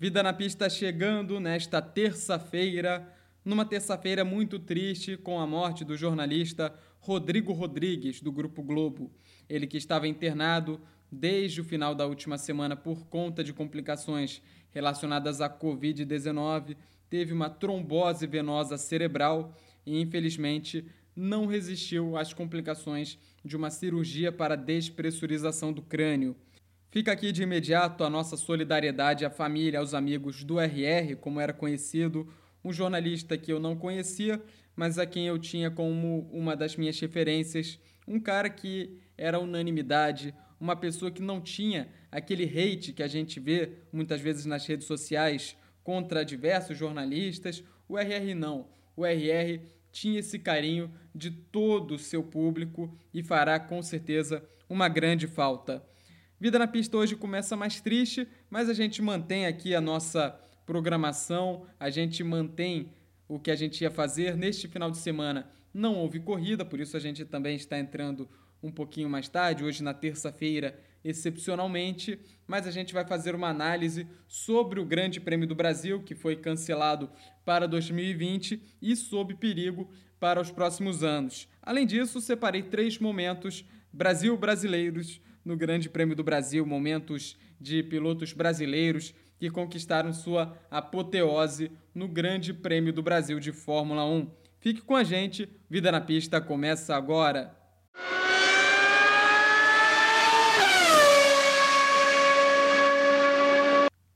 Vida na pista chegando nesta terça-feira, numa terça-feira muito triste com a morte do jornalista Rodrigo Rodrigues, do Grupo Globo. Ele que estava internado desde o final da última semana por conta de complicações relacionadas à Covid-19, teve uma trombose venosa cerebral e, infelizmente, não resistiu às complicações de uma cirurgia para despressurização do crânio. Fica aqui de imediato a nossa solidariedade à família, aos amigos do RR, como era conhecido, um jornalista que eu não conhecia, mas a quem eu tinha como uma das minhas referências, um cara que era unanimidade, uma pessoa que não tinha aquele hate que a gente vê muitas vezes nas redes sociais contra diversos jornalistas. O RR não. O RR tinha esse carinho de todo o seu público e fará com certeza uma grande falta. Vida na Pista hoje começa mais triste, mas a gente mantém aqui a nossa programação, a gente mantém o que a gente ia fazer. Neste final de semana não houve corrida, por isso a gente também está entrando um pouquinho mais tarde, hoje na terça-feira, excepcionalmente, mas a gente vai fazer uma análise sobre o Grande Prêmio do Brasil, que foi cancelado para 2020 e sob perigo para os próximos anos. Além disso, separei três momentos Brasil brasileiros no Grande Prêmio do Brasil, momentos de pilotos brasileiros que conquistaram sua apoteose no Grande Prêmio do Brasil de Fórmula 1. Fique com a gente, Vida na Pista começa agora.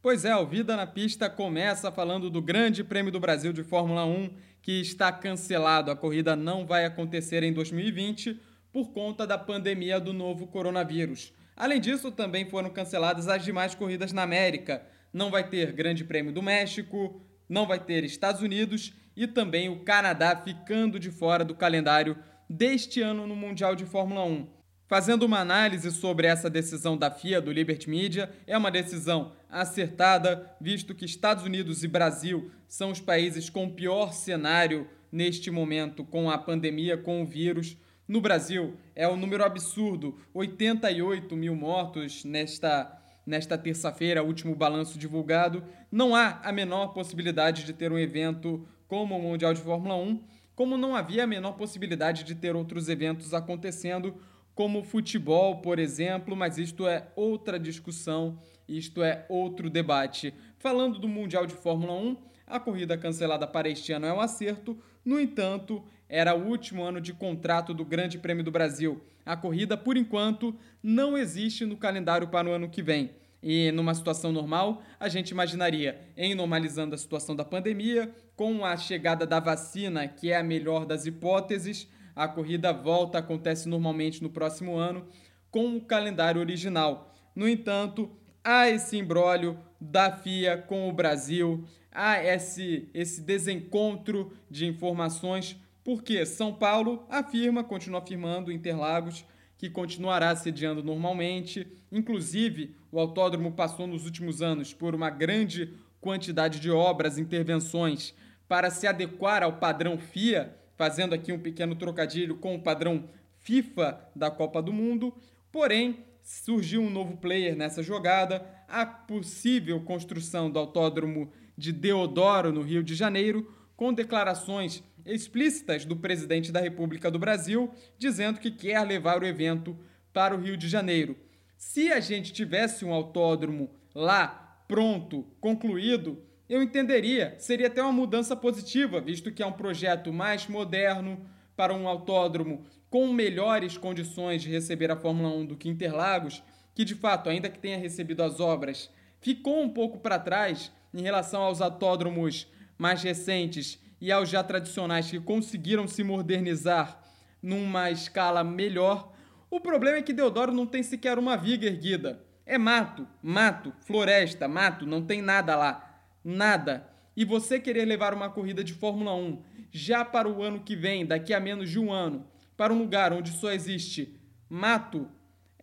Pois é, o Vida na Pista começa falando do Grande Prêmio do Brasil de Fórmula 1, que está cancelado. A corrida não vai acontecer em 2020 por conta da pandemia do novo coronavírus. Além disso, também foram canceladas as demais corridas na América. Não vai ter Grande Prêmio do México, não vai ter Estados Unidos e também o Canadá ficando de fora do calendário deste ano no Mundial de Fórmula 1. Fazendo uma análise sobre essa decisão da FIA, do Liberty Media, é uma decisão acertada, visto que Estados Unidos e Brasil são os países com pior cenário neste momento com a pandemia, com o vírus. No Brasil, é um número absurdo: 88 mil mortos nesta, nesta terça-feira, último balanço divulgado. Não há a menor possibilidade de ter um evento como o Mundial de Fórmula 1, como não havia a menor possibilidade de ter outros eventos acontecendo, como futebol, por exemplo, mas isto é outra discussão, isto é outro debate. Falando do Mundial de Fórmula 1, a corrida cancelada para este ano é um acerto, no entanto, era o último ano de contrato do Grande Prêmio do Brasil. A corrida, por enquanto, não existe no calendário para o ano que vem. E numa situação normal, a gente imaginaria, em normalizando a situação da pandemia, com a chegada da vacina, que é a melhor das hipóteses, a corrida volta acontece normalmente no próximo ano, com o calendário original. No entanto, há esse imbróglio da FIA com o Brasil, há esse, esse desencontro de informações porque São Paulo afirma, continua afirmando, Interlagos, que continuará sediando normalmente. Inclusive, o autódromo passou nos últimos anos por uma grande quantidade de obras, intervenções para se adequar ao padrão FIA, fazendo aqui um pequeno trocadilho com o padrão FIFA da Copa do Mundo. Porém, surgiu um novo player nessa jogada, a possível construção do autódromo de Deodoro, no Rio de Janeiro, com declarações explícitas do presidente da República do Brasil, dizendo que quer levar o evento para o Rio de Janeiro. Se a gente tivesse um autódromo lá pronto, concluído, eu entenderia, seria até uma mudança positiva, visto que é um projeto mais moderno para um autódromo com melhores condições de receber a Fórmula 1 do que Interlagos, que de fato, ainda que tenha recebido as obras, ficou um pouco para trás em relação aos autódromos mais recentes e aos já tradicionais que conseguiram se modernizar numa escala melhor, o problema é que Deodoro não tem sequer uma viga erguida. É mato, mato, floresta, mato, não tem nada lá. Nada. E você querer levar uma corrida de Fórmula 1 já para o ano que vem, daqui a menos de um ano, para um lugar onde só existe mato,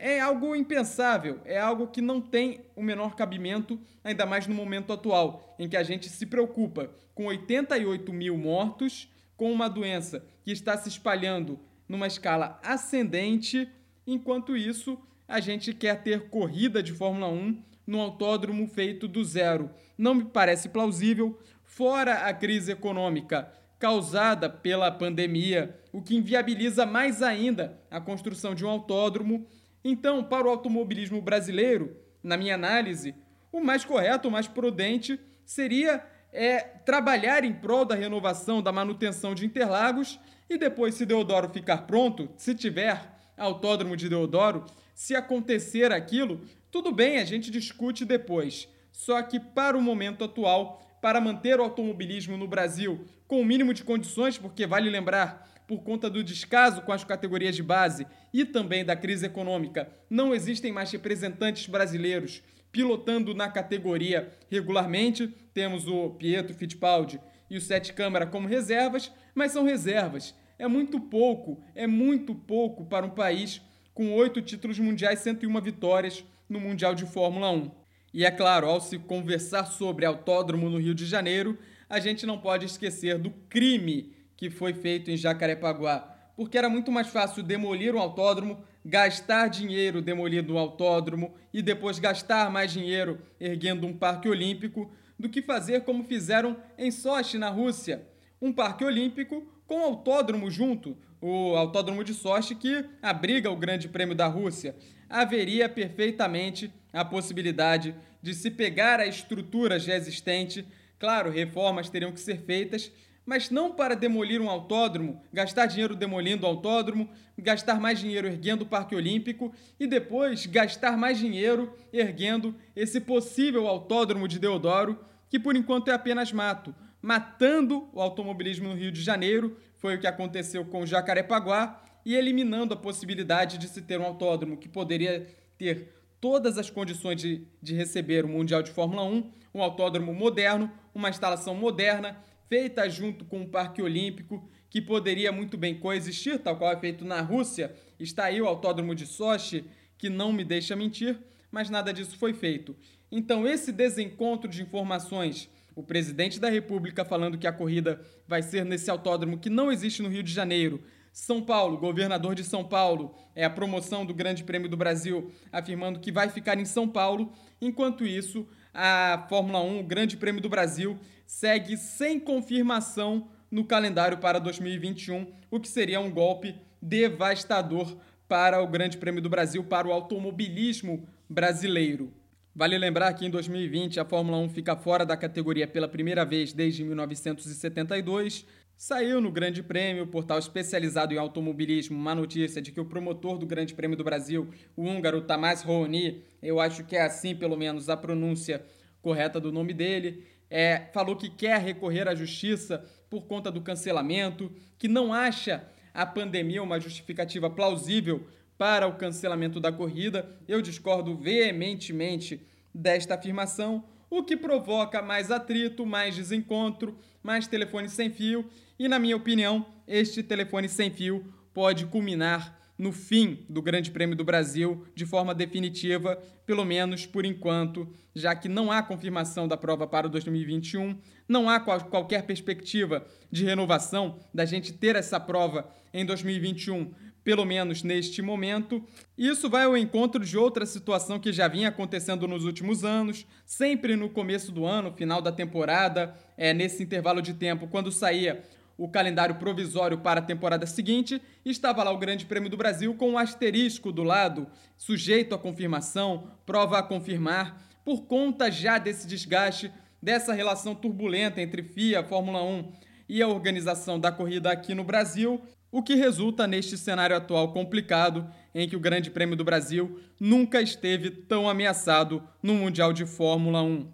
é algo impensável, é algo que não tem o menor cabimento, ainda mais no momento atual, em que a gente se preocupa com 88 mil mortos, com uma doença que está se espalhando numa escala ascendente, enquanto isso a gente quer ter corrida de Fórmula 1 no autódromo feito do zero. Não me parece plausível, fora a crise econômica causada pela pandemia, o que inviabiliza mais ainda a construção de um autódromo. Então, para o automobilismo brasileiro, na minha análise, o mais correto, o mais prudente seria é, trabalhar em prol da renovação, da manutenção de Interlagos e depois, se Deodoro ficar pronto, se tiver autódromo de Deodoro, se acontecer aquilo, tudo bem, a gente discute depois. Só que para o momento atual, para manter o automobilismo no Brasil com o mínimo de condições, porque vale lembrar, por conta do descaso com as categorias de base e também da crise econômica, não existem mais representantes brasileiros pilotando na categoria regularmente. Temos o Pietro Fittipaldi e o Sete Câmara como reservas, mas são reservas. É muito pouco, é muito pouco para um país com oito títulos mundiais, 101 vitórias no Mundial de Fórmula 1. E é claro, ao se conversar sobre autódromo no Rio de Janeiro, a gente não pode esquecer do crime que foi feito em Jacarepaguá, porque era muito mais fácil demolir um autódromo gastar dinheiro demolindo um autódromo e depois gastar mais dinheiro erguendo um parque olímpico do que fazer como fizeram em Sochi, na Rússia. Um parque olímpico com autódromo junto, o autódromo de Sochi que abriga o Grande Prêmio da Rússia. Haveria perfeitamente a possibilidade de se pegar a estrutura já existente. Claro, reformas teriam que ser feitas, mas não para demolir um autódromo, gastar dinheiro demolindo o autódromo, gastar mais dinheiro erguendo o Parque Olímpico e depois gastar mais dinheiro erguendo esse possível autódromo de Deodoro, que por enquanto é apenas mato, matando o automobilismo no Rio de Janeiro, foi o que aconteceu com Jacarepaguá, e eliminando a possibilidade de se ter um autódromo que poderia ter todas as condições de, de receber o Mundial de Fórmula 1, um autódromo moderno, uma instalação moderna, feita junto com o Parque Olímpico, que poderia muito bem coexistir, tal qual é feito na Rússia. Está aí o Autódromo de Sochi, que não me deixa mentir, mas nada disso foi feito. Então, esse desencontro de informações, o presidente da República falando que a corrida vai ser nesse autódromo que não existe no Rio de Janeiro, são Paulo, governador de São Paulo, é a promoção do Grande Prêmio do Brasil, afirmando que vai ficar em São Paulo. Enquanto isso, a Fórmula 1, o Grande Prêmio do Brasil, segue sem confirmação no calendário para 2021, o que seria um golpe devastador para o Grande Prêmio do Brasil, para o automobilismo brasileiro. Vale lembrar que em 2020 a Fórmula 1 fica fora da categoria pela primeira vez desde 1972. Saiu no Grande Prêmio, portal especializado em automobilismo, uma notícia de que o promotor do Grande Prêmio do Brasil, o húngaro Tamás Rohoni, eu acho que é assim pelo menos a pronúncia correta do nome dele, é, falou que quer recorrer à justiça por conta do cancelamento, que não acha a pandemia uma justificativa plausível para o cancelamento da corrida. Eu discordo veementemente desta afirmação, o que provoca mais atrito, mais desencontro, mais telefone sem fio, e na minha opinião, este telefone sem fio pode culminar no fim do Grande Prêmio do Brasil de forma definitiva, pelo menos por enquanto, já que não há confirmação da prova para o 2021, não há qualquer perspectiva de renovação da gente ter essa prova em 2021, pelo menos neste momento. Isso vai ao encontro de outra situação que já vinha acontecendo nos últimos anos, sempre no começo do ano, final da temporada, é nesse intervalo de tempo, quando saía o calendário provisório para a temporada seguinte, estava lá o Grande Prêmio do Brasil com um asterisco do lado, sujeito à confirmação, prova a confirmar, por conta já desse desgaste, dessa relação turbulenta entre FIA, Fórmula 1 e a organização da corrida aqui no Brasil, o que resulta neste cenário atual complicado em que o Grande Prêmio do Brasil nunca esteve tão ameaçado no Mundial de Fórmula 1.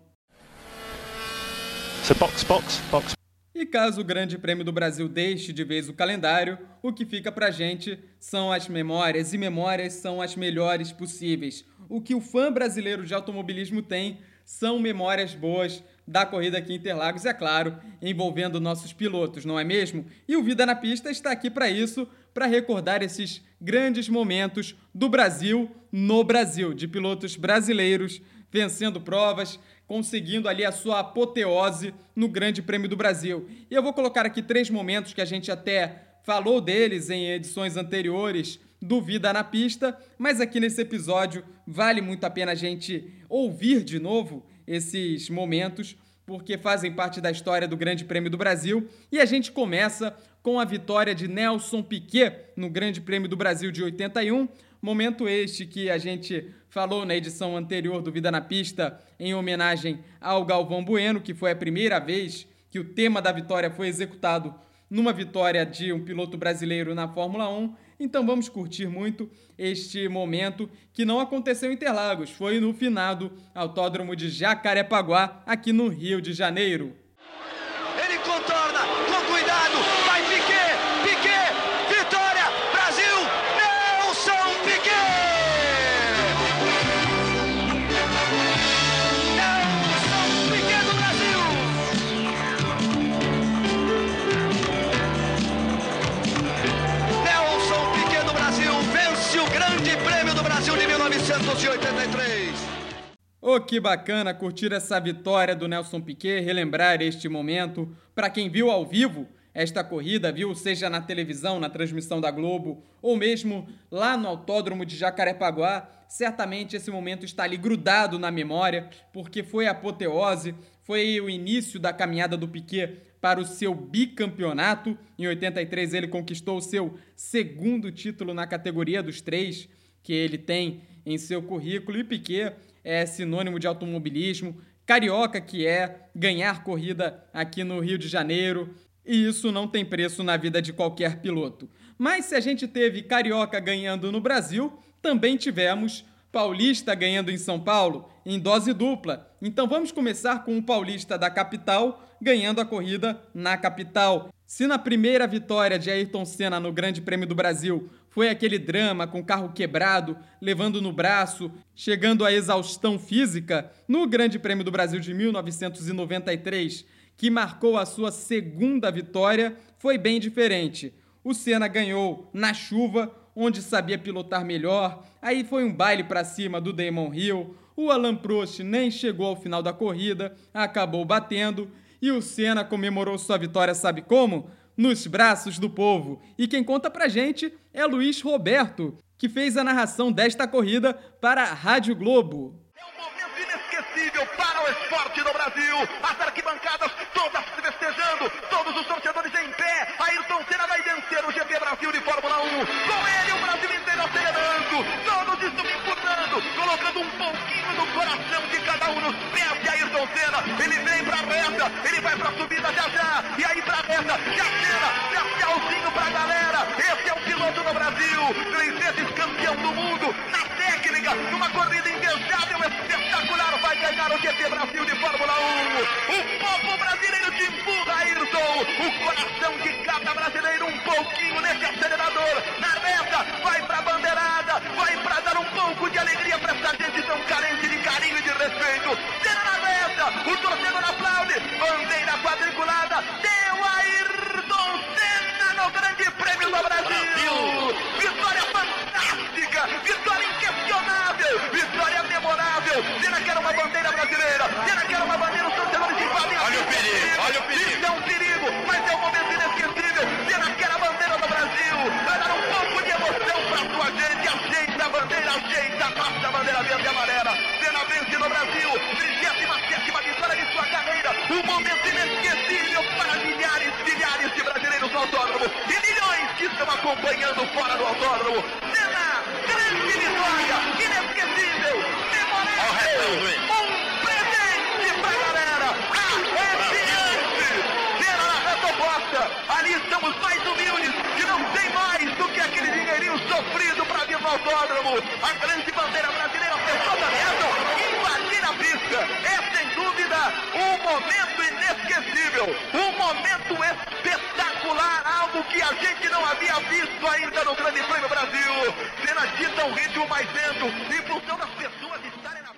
So box, box, box, e caso o Grande Prêmio do Brasil deixe de vez o calendário, o que fica pra gente são as memórias, e memórias são as melhores possíveis. O que o fã brasileiro de automobilismo tem são memórias boas da corrida aqui em Interlagos, é claro, envolvendo nossos pilotos, não é mesmo? E o Vida na Pista está aqui para isso, para recordar esses grandes momentos do Brasil no Brasil, de pilotos brasileiros vencendo provas, conseguindo ali a sua apoteose no Grande Prêmio do Brasil. E eu vou colocar aqui três momentos que a gente até falou deles em edições anteriores do Vida na Pista, mas aqui nesse episódio vale muito a pena a gente ouvir de novo esses momentos, porque fazem parte da história do Grande Prêmio do Brasil. E a gente começa com a vitória de Nelson Piquet no Grande Prêmio do Brasil de 81. Momento este que a gente falou na edição anterior do Vida na Pista em homenagem ao Galvão Bueno, que foi a primeira vez que o tema da vitória foi executado numa vitória de um piloto brasileiro na Fórmula 1. Então vamos curtir muito este momento que não aconteceu em Interlagos, foi no finado Autódromo de Jacarepaguá, aqui no Rio de Janeiro. 1983. Oh, que bacana curtir essa vitória do Nelson Piquet, relembrar este momento. Para quem viu ao vivo esta corrida, viu seja na televisão, na transmissão da Globo, ou mesmo lá no Autódromo de Jacarepaguá, certamente esse momento está ali grudado na memória, porque foi apoteose, foi o início da caminhada do Piquet para o seu bicampeonato. Em 83 ele conquistou o seu segundo título na categoria dos três que ele tem em seu currículo. E Piquet é sinônimo de automobilismo, carioca que é ganhar corrida aqui no Rio de Janeiro. E isso não tem preço na vida de qualquer piloto. Mas se a gente teve carioca ganhando no Brasil, também tivemos paulista ganhando em São Paulo em dose dupla. Então vamos começar com o paulista da capital ganhando a corrida na capital. Se na primeira vitória de Ayrton Senna no Grande Prêmio do Brasil foi aquele drama com carro quebrado, levando no braço, chegando à exaustão física, no Grande Prêmio do Brasil de 1993, que marcou a sua segunda vitória, foi bem diferente. O Senna ganhou na chuva, onde sabia pilotar melhor, aí foi um baile para cima do Damon Hill. O Alan Prost nem chegou ao final da corrida, acabou batendo e o Senna comemorou sua vitória, sabe como? Nos braços do povo. E quem conta pra gente é Luiz Roberto, que fez a narração desta corrida para a Rádio Globo. É para o esporte do Brasil. As arquibancadas todas festejando, todos os torcedores em pé. Ayrton Senna vai vencer o GP Brasil de Fórmula 1. Com ele, o Brasil inteiro acelerando. Todos empurrando, colocando um pouquinho do coração de cada um nos pés de Ayrton Senna. Ele vem pra reta, ele vai pra subida já já. E aí pra reta, já cena, já tchauzinho pra galera. Esse é o piloto do Brasil, três vezes campeão do mundo. Numa corrida invejável, espetacular. Vai ganhar o GP Brasil de Fórmula 1. O povo brasileiro te empurra, Ayrton. O coração de cada brasileiro um pouquinho nesse acelerador. Na reta, vai pra bandeirada, vai pra dar um pouco de alegria pra essa gente tão carente de carinho e de respeito. Cena na reta, o torcedor aplaude, bandeira quadriculada, deu autódromo e milhões que estão acompanhando fora do autódromo. Senna, grande vitória, inesquecível, memorável. Um presente pra galera. Arrepiante. Senna na reta oposta. Ali estamos mais humildes que não tem mais do que aquele dinheirinho sofrido para vir no autódromo. A grande bandeira brasileira fechou da meta, invadir a pista. É sem dúvida um momento inesquecível, um momento espetacular, algo que a gente não havia visto ainda no Grande Prêmio Brasil. Senna dita um ritmo mais lento, em função das pessoas estarem na.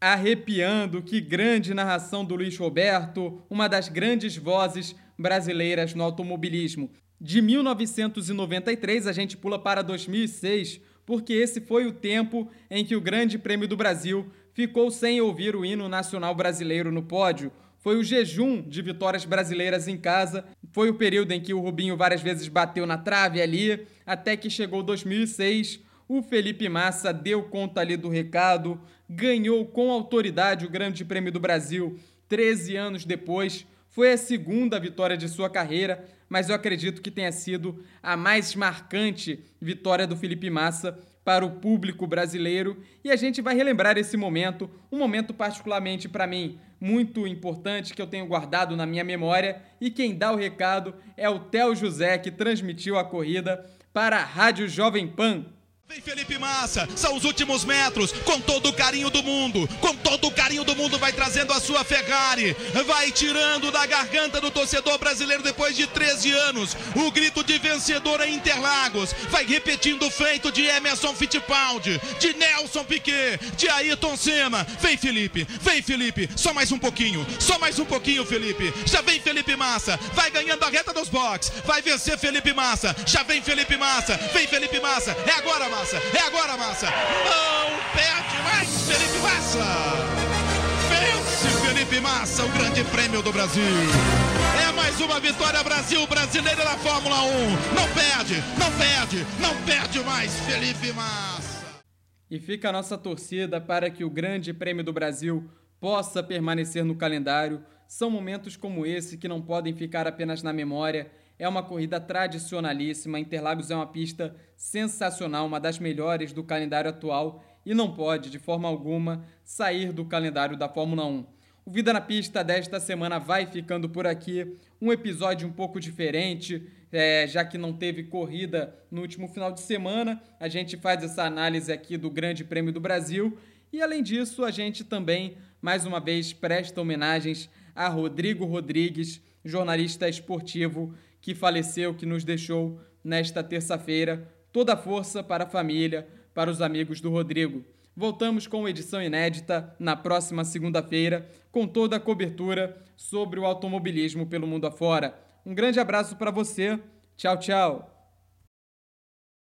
Arrepiando, que grande narração do Luiz Roberto, uma das grandes vozes brasileiras no automobilismo. De 1993 a gente pula para 2006, porque esse foi o tempo em que o Grande Prêmio do Brasil ficou sem ouvir o hino nacional brasileiro no pódio. Foi o jejum de vitórias brasileiras em casa. Foi o período em que o Rubinho várias vezes bateu na trave ali, até que chegou 2006. O Felipe Massa deu conta ali do recado, ganhou com autoridade o Grande Prêmio do Brasil 13 anos depois. Foi a segunda vitória de sua carreira, mas eu acredito que tenha sido a mais marcante vitória do Felipe Massa para o público brasileiro e a gente vai relembrar esse momento, um momento particularmente para mim muito importante que eu tenho guardado na minha memória e quem dá o recado é o Theo José que transmitiu a corrida para a Rádio Jovem Pan. Vem Felipe Massa, são os últimos metros, com todo o carinho do mundo, com todo o carinho do mundo, vai trazendo a sua Ferrari, vai tirando da garganta do torcedor brasileiro depois de 13 anos o grito de vencedor em Interlagos, vai repetindo o feito de Emerson Fittipaldi, de Nelson Piquet, de Ayrton Senna. Vem Felipe, vem Felipe, só mais um pouquinho, só mais um pouquinho, Felipe. Já vem Felipe Massa, vai ganhando a reta dos box, vai vencer Felipe Massa, já vem Felipe Massa, vem Felipe Massa, é agora, Massa. Massa. É agora, Massa. Não perde mais Felipe Massa. Vence Felipe Massa, o grande prêmio do Brasil. É mais uma vitória Brasil brasileira na Fórmula 1. Não perde, não perde, não perde mais Felipe Massa. E fica a nossa torcida para que o Grande Prêmio do Brasil possa permanecer no calendário. São momentos como esse que não podem ficar apenas na memória é uma corrida tradicionalíssima. Interlagos é uma pista sensacional, uma das melhores do calendário atual e não pode, de forma alguma, sair do calendário da Fórmula 1. O Vida na Pista desta semana vai ficando por aqui. Um episódio um pouco diferente, é, já que não teve corrida no último final de semana. A gente faz essa análise aqui do Grande Prêmio do Brasil. E além disso, a gente também, mais uma vez, presta homenagens a Rodrigo Rodrigues, jornalista esportivo que faleceu, que nos deixou nesta terça-feira. Toda a força para a família, para os amigos do Rodrigo. Voltamos com edição inédita na próxima segunda-feira, com toda a cobertura sobre o automobilismo pelo mundo afora. Um grande abraço para você. Tchau, tchau.